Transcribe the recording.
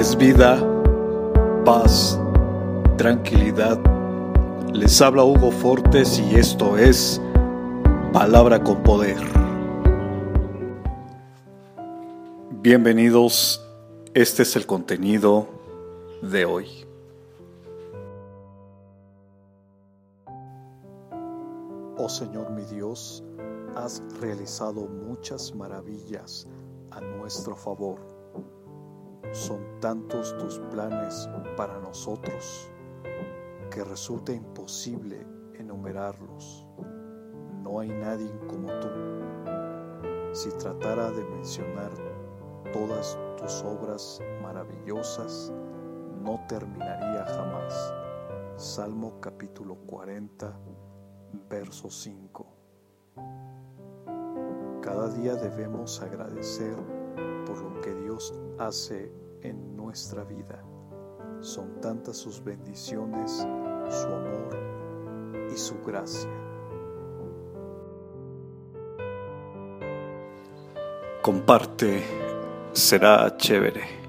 es vida, paz, tranquilidad. Les habla Hugo Fortes y esto es Palabra con Poder. Bienvenidos, este es el contenido de hoy. Oh Señor mi Dios, has realizado muchas maravillas a nuestro favor son tantos tus planes para nosotros que resulta imposible enumerarlos. No hay nadie como tú. Si tratara de mencionar todas tus obras maravillosas, no terminaría jamás. Salmo capítulo 40, verso 5. Cada día debemos agradecer por lo que Dios hace en nuestra vida. Son tantas sus bendiciones, su amor y su gracia. Comparte, será chévere.